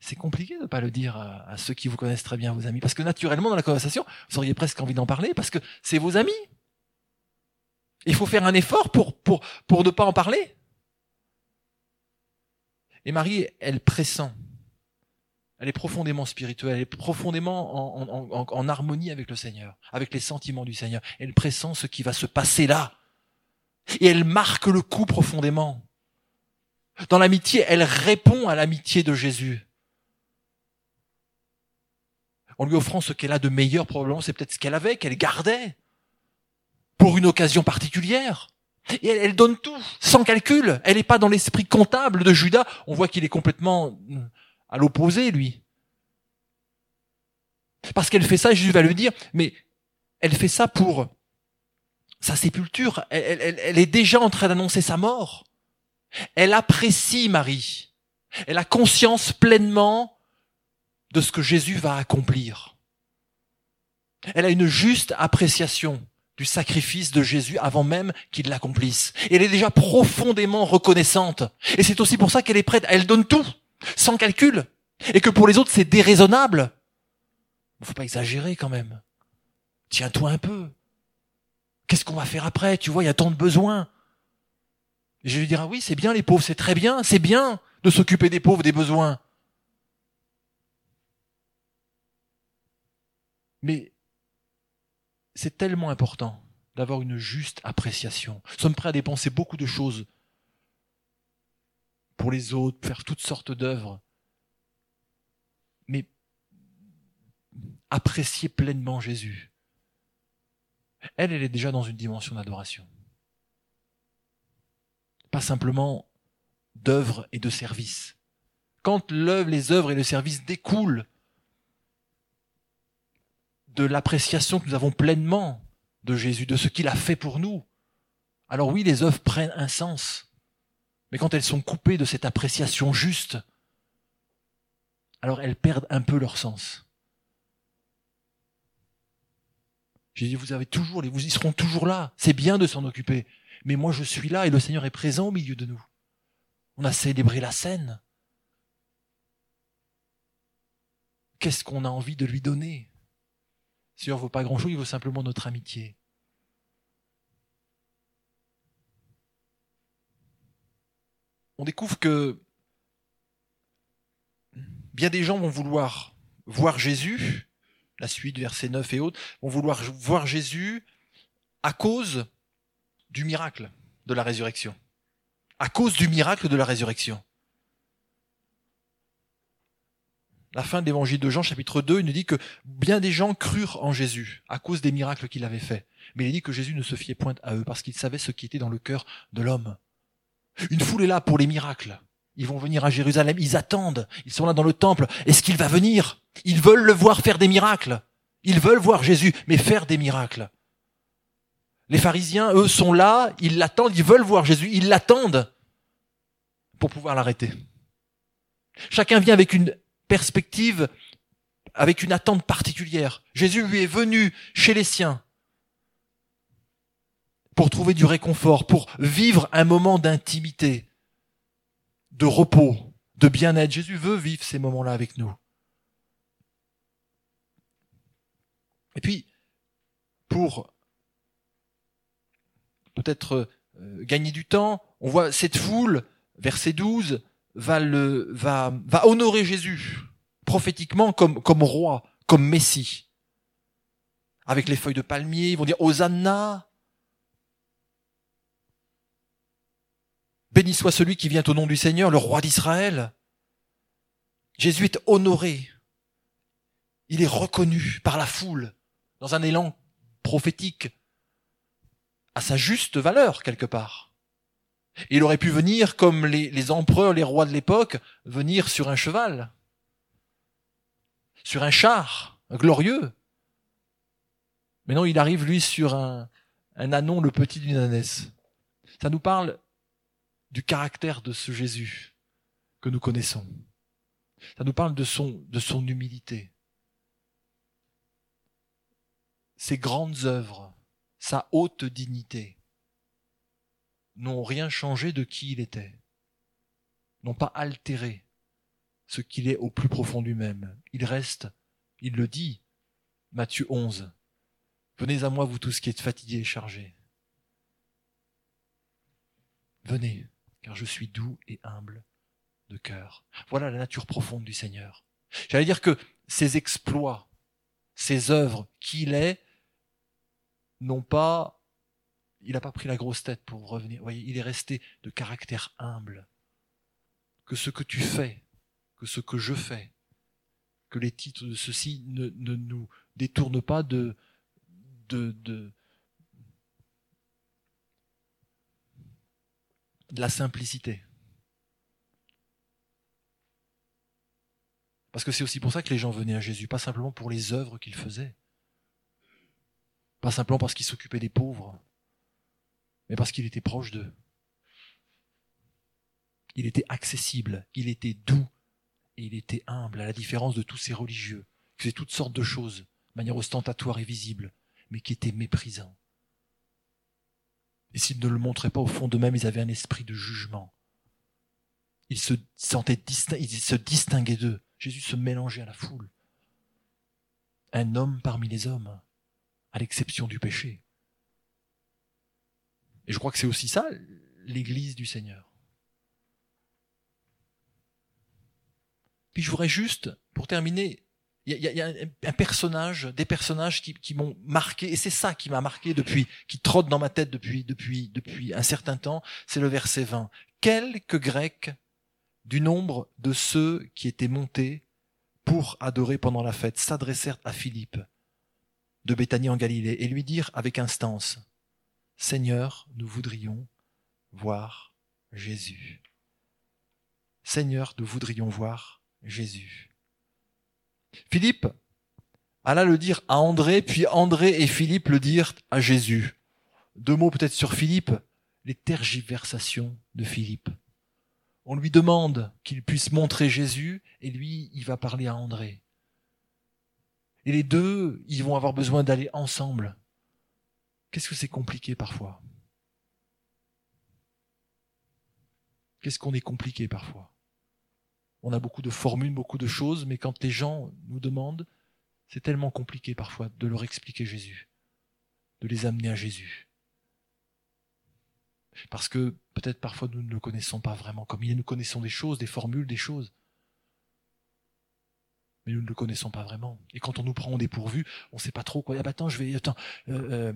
c'est compliqué de ne pas le dire à, ceux qui vous connaissent très bien, vos amis. Parce que naturellement, dans la conversation, vous auriez presque envie d'en parler parce que c'est vos amis. Il faut faire un effort pour, pour, pour ne pas en parler. Et Marie, elle pressent. Elle est profondément spirituelle, elle est profondément en, en, harmonie avec le Seigneur, avec les sentiments du Seigneur. Elle pressent ce qui va se passer là. Et elle marque le coup profondément. Dans l'amitié, elle répond à l'amitié de Jésus. En lui offrant ce qu'elle a de meilleur, probablement, c'est peut-être ce qu'elle avait, qu'elle gardait, pour une occasion particulière. Et elle, donne tout, sans calcul. Elle n'est pas dans l'esprit comptable de Judas. On voit qu'il est complètement euh, à l'opposé, lui. Parce qu'elle fait ça, Jésus va lui dire, mais elle fait ça pour sa sépulture. elle est déjà en train d'annoncer sa mort. Elle apprécie Marie. Elle a conscience pleinement de ce que Jésus va accomplir. Elle a une juste appréciation du sacrifice de Jésus avant même qu'il l'accomplisse. Elle est déjà profondément reconnaissante. Et c'est aussi pour ça qu'elle est prête. Elle donne tout, sans calcul. Et que pour les autres, c'est déraisonnable. Il faut pas exagérer quand même. Tiens-toi un peu. Qu'est-ce qu'on va faire après? Tu vois, il y a tant de besoins. Et je lui dirai, oui, c'est bien les pauvres, c'est très bien, c'est bien de s'occuper des pauvres, des besoins. Mais c'est tellement important d'avoir une juste appréciation. Nous sommes prêts à dépenser beaucoup de choses pour les autres, faire toutes sortes d'œuvres. Mais apprécier pleinement Jésus. Elle, elle est déjà dans une dimension d'adoration pas simplement d'œuvre et de service. Quand l'œuvre, les œuvres et le service découlent de l'appréciation que nous avons pleinement de Jésus, de ce qu'il a fait pour nous, alors oui, les œuvres prennent un sens. Mais quand elles sont coupées de cette appréciation juste, alors elles perdent un peu leur sens. J'ai dit, vous avez toujours, vous y seront toujours là. C'est bien de s'en occuper mais moi je suis là et le Seigneur est présent au milieu de nous. On a célébré la scène. Qu'est-ce qu'on a envie de lui donner? Seigneur ne vaut pas grand-chose, il veut simplement notre amitié. On découvre que bien des gens vont vouloir voir Jésus, la suite, verset 9 et autres, vont vouloir voir Jésus à cause du miracle de la résurrection. À cause du miracle de la résurrection. La fin de l'évangile de Jean, chapitre 2, il nous dit que bien des gens crurent en Jésus à cause des miracles qu'il avait faits. Mais il dit que Jésus ne se fiait point à eux parce qu'il savait ce qui était dans le cœur de l'homme. Une foule est là pour les miracles. Ils vont venir à Jérusalem, ils attendent, ils sont là dans le temple. Est-ce qu'il va venir? Ils veulent le voir faire des miracles. Ils veulent voir Jésus, mais faire des miracles. Les pharisiens, eux, sont là, ils l'attendent, ils veulent voir Jésus, ils l'attendent pour pouvoir l'arrêter. Chacun vient avec une perspective, avec une attente particulière. Jésus lui est venu chez les siens pour trouver du réconfort, pour vivre un moment d'intimité, de repos, de bien-être. Jésus veut vivre ces moments-là avec nous. Et puis, pour peut-être euh, gagner du temps. On voit cette foule, verset 12, va, honorer Jésus prophétiquement comme, comme roi, comme Messie. Avec les feuilles de palmier, ils vont dire Hosanna. Béni soit celui qui vient au nom du Seigneur, le roi d'Israël. Jésus est honoré. Il est reconnu par la foule dans un élan prophétique à sa juste valeur quelque part. Il aurait pu venir comme les, empereurs, les rois de l'époque, venir sur un cheval, sur un char glorieux. Mais non, il arrive lui sur un, un anon, le petit d'une ânesse. Ça nous parle du caractère de ce Jésus que nous connaissons. Ça nous parle de son, de son humilité. Ses grandes œuvres sa haute dignité, n'ont rien changé de qui il était, n'ont pas altéré ce qu'il est au plus profond lui-même. Il reste, il le dit, Matthieu 11. Venez à moi, vous tous qui êtes fatigués et chargés. Venez, car je suis doux et humble de cœur. Voilà la nature profonde du Seigneur. J'allais dire que ses exploits, ses œuvres, qu'il est, n'ont pas, il n'a pas pris la grosse tête pour revenir. Il est resté de caractère humble. Que ce que tu fais, que ce que je fais, que les titres de ceci ne, ne nous détournent pas de, de la simplicité. Parce que c'est aussi pour ça que les gens venaient à Jésus, pas simplement pour les œuvres qu'il faisait, pas simplement parce qu'il s'occupait des pauvres, mais parce qu'il était proche d'eux. Il était accessible, il était doux et il était humble, à la différence de tous ces religieux, qui faisaient toutes sortes de choses, de manière ostentatoire et visible, mais qui étaient méprisants. Et s'ils ne le montraient pas au fond d'eux-mêmes, ils avaient un esprit de jugement. Ils se sentaient ils se distinguaient d'eux. Jésus se mélangeait à la foule. Un homme parmi les hommes, à l'exception du péché. Et je crois que c'est aussi ça, l'Église du Seigneur. Puis je voudrais juste, pour terminer, il y a, un, personnage, des personnages qui, m'ont marqué, et c'est ça qui m'a marqué depuis, qui trotte dans ma tête depuis, depuis, depuis un certain temps, c'est le verset 20. Quelques Grecs du nombre de ceux qui étaient montés pour adorer pendant la fête s'adressèrent à Philippe de Béthanie en Galilée et lui dirent avec instance, Seigneur, nous voudrions voir Jésus. Seigneur, nous voudrions voir Jésus. Philippe alla le dire à André, puis André et Philippe le dirent à Jésus. Deux mots peut-être sur Philippe, les tergiversations de Philippe. On lui demande qu'il puisse montrer Jésus, et lui, il va parler à André. Et les deux, ils vont avoir besoin d'aller ensemble. Qu'est-ce que c'est compliqué parfois? Qu'est-ce qu'on est compliqué parfois? On a beaucoup de formules, beaucoup de choses, mais quand les gens nous demandent, c'est tellement compliqué parfois de leur expliquer Jésus, de les amener à Jésus. Parce que peut-être parfois nous ne le connaissons pas vraiment comme il nous connaissons des choses, des formules, des choses. Mais nous ne le connaissons pas vraiment. Et quand on nous prend au dépourvu, on ne sait pas trop quoi. Ah bah attends, je vais. Attends, euh, euh,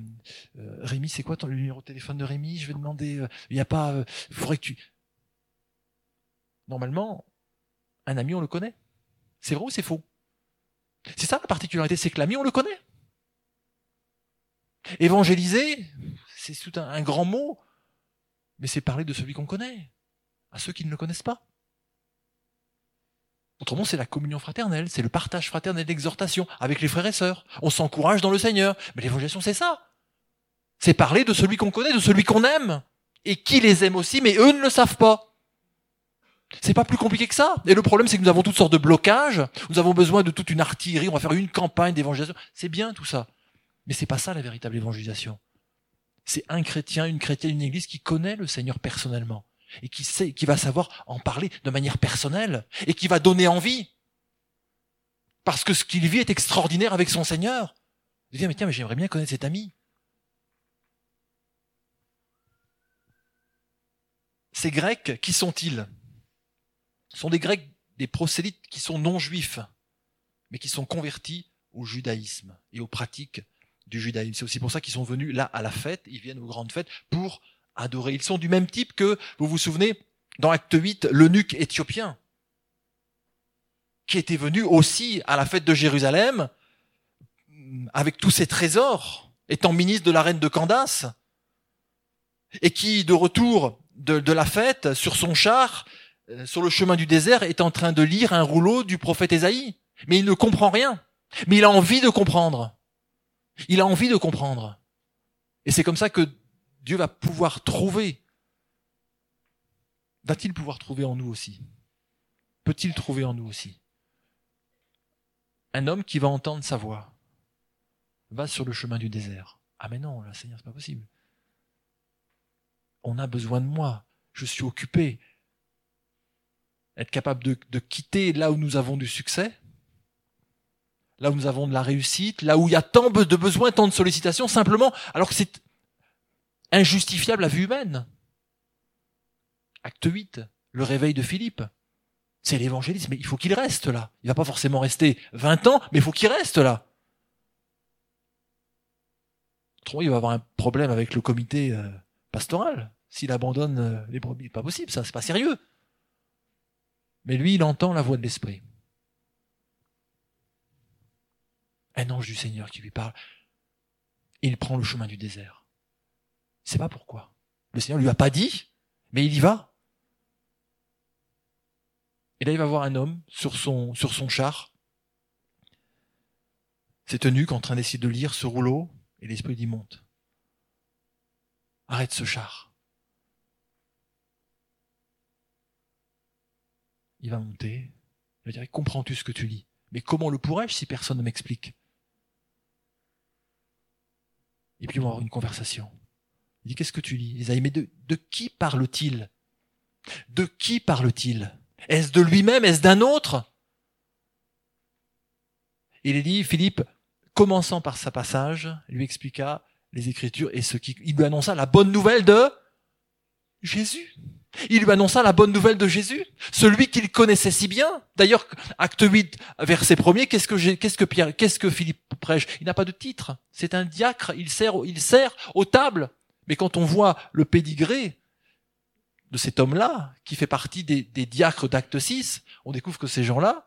euh Rémi, c'est quoi ton numéro de téléphone de Rémi? Je vais demander. Euh, il n'y a pas. Euh, faudrait que tu. Normalement, un ami, on le connaît. C'est vrai ou c'est faux? C'est ça la particularité, c'est que l'ami, on le connaît. Évangéliser, c'est tout un grand mot mais c'est parler de celui qu'on connaît, à ceux qui ne le connaissent pas. Autrement, c'est la communion fraternelle, c'est le partage fraternel d'exhortation avec les frères et sœurs. On s'encourage dans le Seigneur. Mais l'évangélisation, c'est ça. C'est parler de celui qu'on connaît, de celui qu'on aime. Et qui les aime aussi, mais eux ne le savent pas. C'est pas plus compliqué que ça. Et le problème, c'est que nous avons toutes sortes de blocages. Nous avons besoin de toute une artillerie. On va faire une campagne d'évangélisation. C'est bien tout ça. Mais c'est pas ça la véritable évangélisation c'est un chrétien, une chrétienne, une église qui connaît le Seigneur personnellement et qui sait, qui va savoir en parler de manière personnelle et qui va donner envie. Parce que ce qu'il vit est extraordinaire avec son Seigneur. Il dit, mais tiens, mais j'aimerais bien connaître cet ami. Ces Grecs, qui sont-ils? Ce sont des Grecs, des prosélytes qui sont non juifs, mais qui sont convertis au judaïsme et aux pratiques du judaïsme. C'est aussi pour ça qu'ils sont venus là à la fête, ils viennent aux grandes fêtes pour adorer. Ils sont du même type que, vous vous souvenez, dans Acte 8, l'eunuque éthiopien, qui était venu aussi à la fête de Jérusalem avec tous ses trésors, étant ministre de la reine de Candace, et qui, de retour de, de la fête, sur son char, euh, sur le chemin du désert, est en train de lire un rouleau du prophète Ésaïe. Mais il ne comprend rien. Mais il a envie de comprendre. Il a envie de comprendre. Et c'est comme ça que Dieu va pouvoir trouver. Va-t-il pouvoir trouver en nous aussi? Peut-il trouver en nous aussi? Un homme qui va entendre sa voix va sur le chemin du désert. Ah mais non, là, Seigneur, c'est pas possible. On a besoin de moi. Je suis occupé. être capable de, de quitter là où nous avons du succès, là où nous avons de la réussite, là où il y a tant de besoins, tant de sollicitations, simplement, alors que c'est injustifiable à vue humaine. Acte 8, le réveil de Philippe. C'est l'évangélisme, mais il faut qu'il reste là. Il va pas forcément rester 20 ans, mais il faut qu'il reste là. Autrement, il va avoir un problème avec le comité euh, pastoral. S'il abandonne euh, les brebis, pas possible, ça, c'est pas sérieux. Mais lui, il entend la voix de l'Esprit. Un ange du Seigneur qui lui parle. Il prend le chemin du désert. Il sait pas pourquoi. Le Seigneur lui a pas dit, mais il y va. Et là, il va voir un homme sur son, char. C'est tenu en train d'essayer de lire ce rouleau, et l'esprit dit monte. Arrête ce char. Il va monter. Il va dire, comprends-tu ce que tu lis? Mais comment le pourrais-je si personne ne m'explique? Et puis on va avoir une conversation. Il dit, qu'est-ce que tu lis? Isaïe, mais de, de qui parle-t-il? De qui parle-t-il? Est-ce de lui-même? Est-ce d'un autre? Il dit, Philippe, commençant par sa passage, lui expliqua les Écritures et ce qui, il lui annonça la bonne nouvelle de Jésus. Il lui annonça la bonne nouvelle de Jésus, celui qu'il connaissait si bien. D'ailleurs, acte 8, verset 1 qu'est-ce que qu'est-ce que Pierre, qu'est-ce que Philippe prêche? Il n'a pas de titre. C'est un diacre. Il sert, il sert aux tables. Mais quand on voit le pédigré de cet homme-là, qui fait partie des, diacres d'acte 6, on découvre que ces gens-là,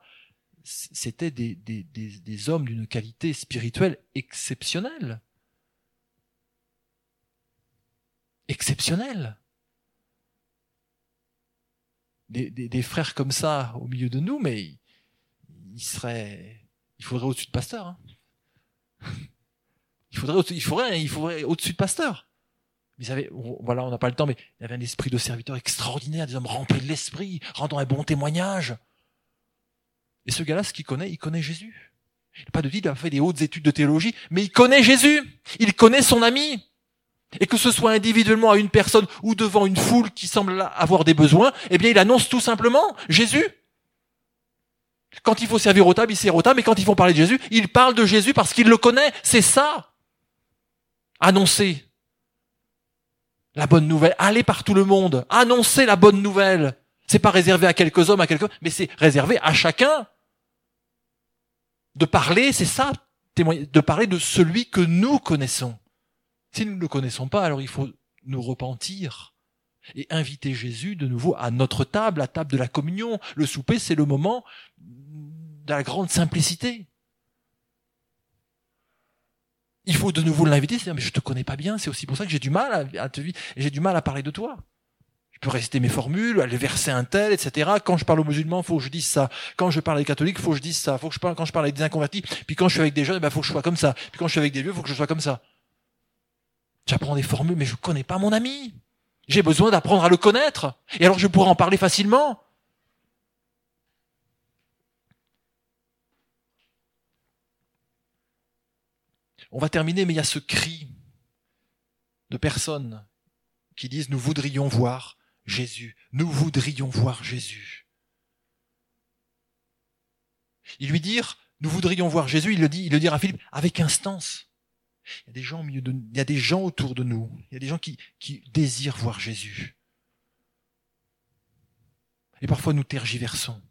c'était des, des, des, hommes d'une qualité spirituelle exceptionnelle. Exceptionnelle. Des, frères comme ça au milieu de nous, mais il serait, il faudrait au-dessus de pasteur. Hein. Il faudrait, il faudrait, il faudrait au-dessus de pasteur voilà, on n'a pas le temps, mais il avait un esprit de serviteur extraordinaire, des hommes remplis de l'esprit, rendant un bon témoignage. Et ce gars-là, ce qu'il connaît, il connaît Jésus. Il n'a pas de dit, il a fait des hautes études de théologie, mais il connaît Jésus. Il connaît son ami. Et que ce soit individuellement à une personne ou devant une foule qui semble avoir des besoins, eh bien, il annonce tout simplement Jésus. Quand il faut servir au table, il sert au table, mais quand ils font parler de Jésus, il parle de Jésus parce qu'il le connaît. C'est ça. Annoncer la bonne nouvelle, aller par tout le monde, annoncer la bonne nouvelle. C'est pas réservé à quelques hommes, à quelques, mais c'est réservé à chacun. De parler, c'est ça, de parler de celui que nous connaissons. Si nous ne le connaissons pas, alors il faut nous repentir et inviter Jésus de nouveau à notre table, la table de la communion. Le souper, c'est le moment de la grande simplicité. Il faut de nouveau l'inviter, c'est mais je te connais pas bien, c'est aussi pour ça que j'ai du mal à, te j'ai du mal à parler de toi. Je peux réciter mes formules, aller verser un tel, etc. Quand je parle aux musulmans, faut que je dise ça. Quand je parle aux catholiques, faut que je dise ça. Faut que je parle, quand je parle avec des inconvertis, puis quand je suis avec des jeunes, ben, faut que je sois comme ça. Puis quand je suis avec des vieux, faut que je sois comme ça. J'apprends des formules, mais je connais pas mon ami. J'ai besoin d'apprendre à le connaître. Et alors je pourrais en parler facilement. On va terminer, mais il y a ce cri de personnes qui disent nous voudrions voir Jésus, nous voudrions voir Jésus. Il lui dire nous voudrions voir Jésus, il le dit, il le dira à Philippe avec instance. Il y a des gens autour de nous, il y a des gens qui désirent voir Jésus. Et parfois nous tergiversons.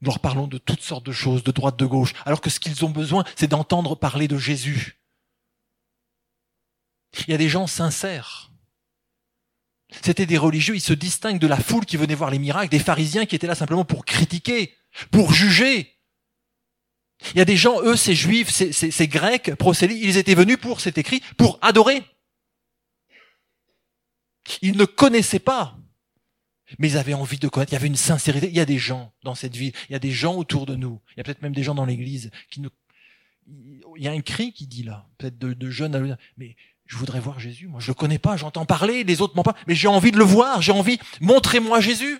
Nous leur parlons de toutes sortes de choses, de droite, de gauche, alors que ce qu'ils ont besoin, c'est d'entendre parler de Jésus. Il y a des gens sincères. C'étaient des religieux, ils se distinguent de la foule qui venait voir les miracles, des pharisiens qui étaient là simplement pour critiquer, pour juger. Il y a des gens, eux, ces juifs, ces, ces, grecs, prosélytes, ils étaient venus pour, c'est écrit, pour adorer. Ils ne connaissaient pas mais ils avaient envie de connaître. Il y avait une sincérité. Il y a des gens dans cette ville. Il y a des gens autour de nous. Il y a peut-être même des gens dans l'église qui ne. Il y a un cri qui dit là, peut-être de, jeunes. Mais je voudrais voir Jésus. Moi, je le connais pas. J'entends parler. Les autres m'en pas. Mais j'ai envie de le voir. J'ai envie. Montrez-moi Jésus.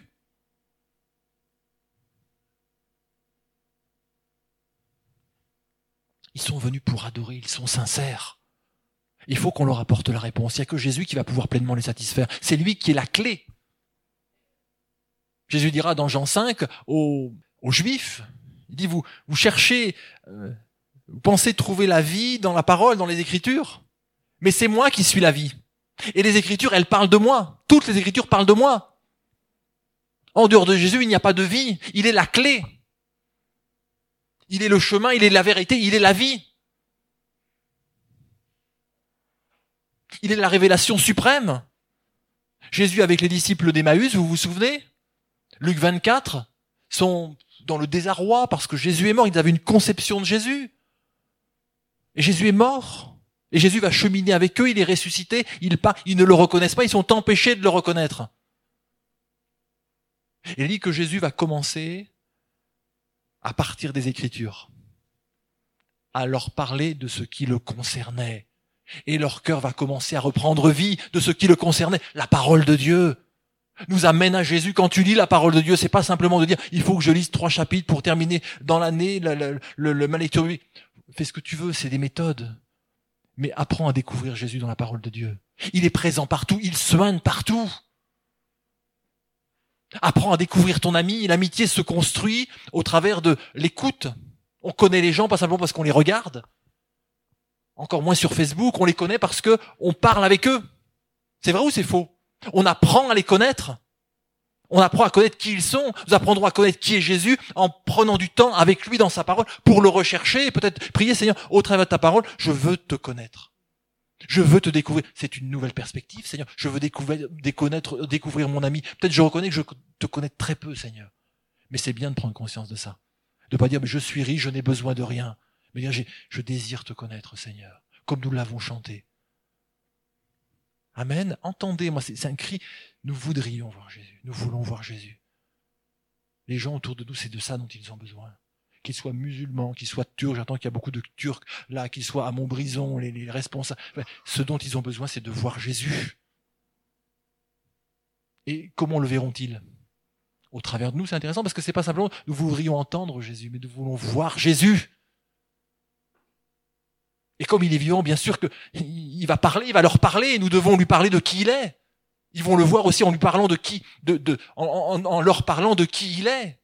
Ils sont venus pour adorer. Ils sont sincères. Il faut qu'on leur apporte la réponse. Il n'y a que Jésus qui va pouvoir pleinement les satisfaire. C'est lui qui est la clé Jésus dira dans Jean 5 aux, aux Juifs, il dit, vous, vous cherchez, euh, vous pensez trouver la vie dans la parole, dans les Écritures, mais c'est moi qui suis la vie. Et les Écritures, elles parlent de moi. Toutes les Écritures parlent de moi. En dehors de Jésus, il n'y a pas de vie. Il est la clé. Il est le chemin, il est la vérité, il est la vie. Il est la révélation suprême. Jésus avec les disciples d'Emmaüs, vous vous souvenez? Luc 24, sont dans le désarroi parce que Jésus est mort, ils avaient une conception de Jésus. Et Jésus est mort. Et Jésus va cheminer avec eux, il est ressuscité, ils, ne le reconnaissent pas, ils sont empêchés de le reconnaître. Il dit que Jésus va commencer à partir des Écritures, à leur parler de ce qui le concernait. Et leur cœur va commencer à reprendre vie de ce qui le concernait, la parole de Dieu nous amène à Jésus. Quand tu lis la parole de Dieu, c'est pas simplement de dire il faut que je lise trois chapitres pour terminer dans l'année le, le, le, lecture. Fais ce que tu veux, c'est des méthodes. Mais apprends à découvrir Jésus dans la parole de Dieu. Il est présent partout, il soigne partout. Apprends à découvrir ton ami. L'amitié se construit au travers de l'écoute. On connaît les gens pas simplement parce qu'on les regarde. Encore moins sur Facebook, on les connaît parce que on parle avec eux. C'est vrai ou c'est faux? On apprend à les connaître. On apprend à connaître qui ils sont. Nous apprendrons à connaître qui est Jésus en prenant du temps avec lui dans sa parole pour le rechercher et peut-être prier Seigneur, au travers de ta parole, je veux te connaître. Je veux te découvrir. C'est une nouvelle perspective, Seigneur. Je veux découvrir, déconnaître, découvrir mon ami. Peut-être je reconnais que je te connais très peu, Seigneur. Mais c'est bien de prendre conscience de ça. De pas dire, mais je suis riche, je n'ai besoin de rien. Mais dire, je désire te connaître, Seigneur. Comme nous l'avons chanté. Amen. Entendez, moi, c'est un cri. Nous voudrions voir Jésus. Nous voulons voir Jésus. Les gens autour de nous, c'est de ça dont ils ont besoin qu'ils soient musulmans, qu'ils soient turcs, j'entends qu'il y a beaucoup de Turcs là, qu'ils soient à Montbrison, les, les responsables. Ce dont ils ont besoin, c'est de voir Jésus. Et comment le verront-ils? Au travers de nous, c'est intéressant parce que c'est pas simplement nous voudrions entendre Jésus, mais nous voulons voir Jésus. Et comme il est vivant, bien sûr qu'il va parler, il va leur parler, et nous devons lui parler de qui il est. Ils vont le voir aussi en lui parlant de qui, de, de, en leur parlant de qui il est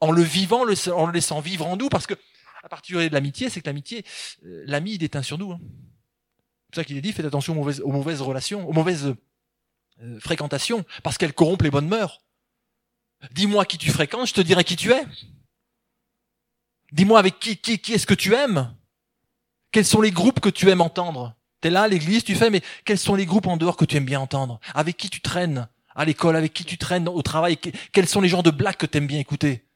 en le vivant, en le laissant vivre en nous, parce que à partir de l'amitié, c'est que l'amitié, euh, l'ami, il déteint sur nous. Hein. C'est pour ça qu'il est dit, faites attention aux mauvaises, aux mauvaises relations, aux mauvaises euh, fréquentations, parce qu'elles corrompent les bonnes mœurs. Dis-moi qui tu fréquentes, je te dirai qui tu es. Dis-moi avec qui, qui, qui est-ce que tu aimes Quels sont les groupes que tu aimes entendre? T'es là l'église, tu fais, mais quels sont les groupes en dehors que tu aimes bien entendre? Avec qui tu traînes? À l'école Avec qui tu traînes? Au travail? Quels sont les genres de blagues que tu aimes bien écouter?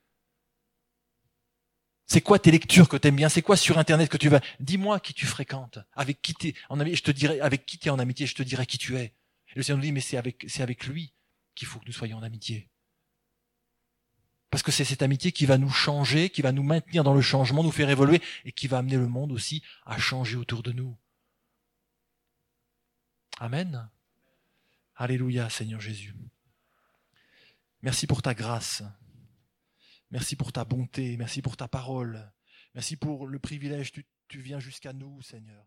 C'est quoi tes lectures que t'aimes bien? C'est quoi sur Internet que tu vas? Dis-moi qui tu fréquentes, avec qui t'es en amitié. Je te dirai avec qui t'es en amitié. Je te dirai qui tu es. Le Seigneur nous dit mais c'est avec c'est avec lui qu'il faut que nous soyons en amitié. Parce que c'est cette amitié qui va nous changer, qui va nous maintenir dans le changement, nous faire évoluer et qui va amener le monde aussi à changer autour de nous. Amen. Alléluia, Seigneur Jésus. Merci pour ta grâce. Merci pour ta bonté, merci pour ta parole, merci pour le privilège, tu, tu viens jusqu'à nous, Seigneur.